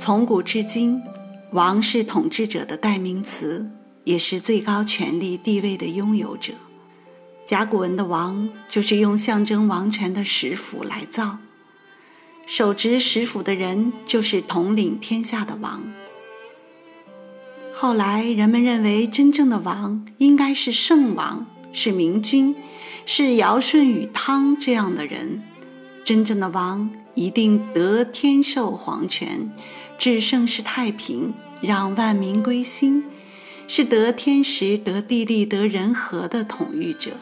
从古至今，王是统治者的代名词，也是最高权力地位的拥有者。甲骨文的王就是用象征王权的石斧来造，手执石斧的人就是统领天下的王。后来人们认为，真正的王应该是圣王，是明君，是尧舜禹汤这样的人。真正的王一定得天授皇权，至盛世太平，让万民归心，是得天时、得地利、得人和的统御者。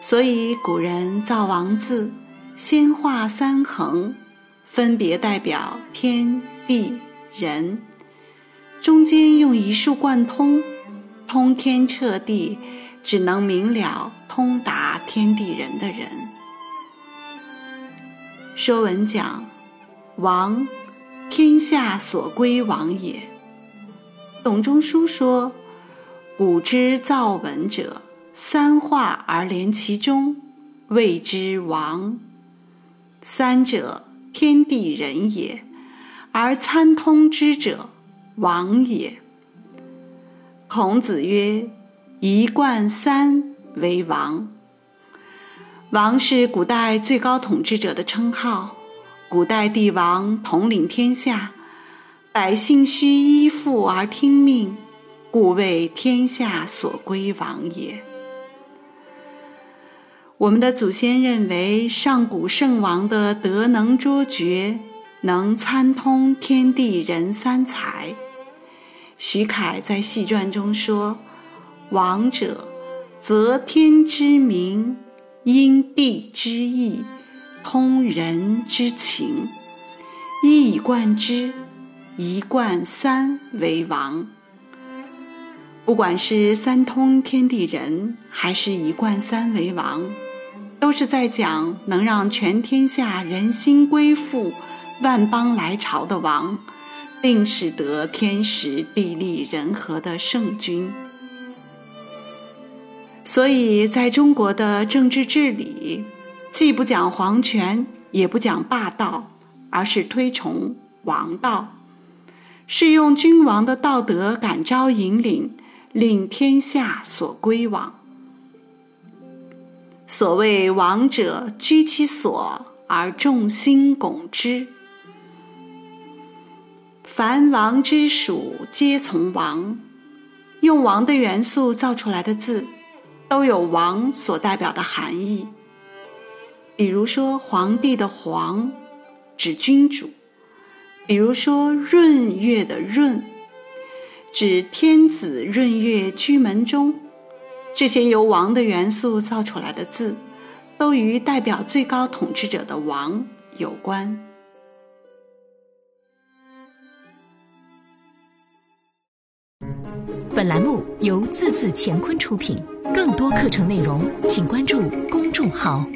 所以古人造王字，先画三横，分别代表天地人，中间用一竖贯通，通天彻地，只能明了通达天地人的人。说文讲，王，天下所归王也。董仲舒说：“古之造文者，三画而连其中，谓之王。三者，天地人也，而参通之者，王也。”孔子曰：“一贯三为王。”王是古代最高统治者的称号，古代帝王统领天下，百姓需依附而听命，故谓天下所归王也。我们的祖先认为上古圣王的德能卓绝，能参通天地人三才。徐凯在戏传中说：“王者，则天之明。”因地之义，通人之情，一以贯之，一贯三为王。不管是三通天地人，还是一贯三为王，都是在讲能让全天下人心归附、万邦来朝的王，定使得天时地利人和的圣君。所以，在中国的政治治理，既不讲皇权，也不讲霸道，而是推崇王道，是用君王的道德感召引领，令天下所归往。所谓王者，居其所而众星拱之。凡王之属，皆从王。用王的元素造出来的字。都有王所代表的含义，比如说皇帝的皇，指君主；比如说闰月的闰，指天子闰月居门中。这些由王的元素造出来的字，都与代表最高统治者的王有关。本栏目由字字乾坤出品。更多课程内容，请关注公众号。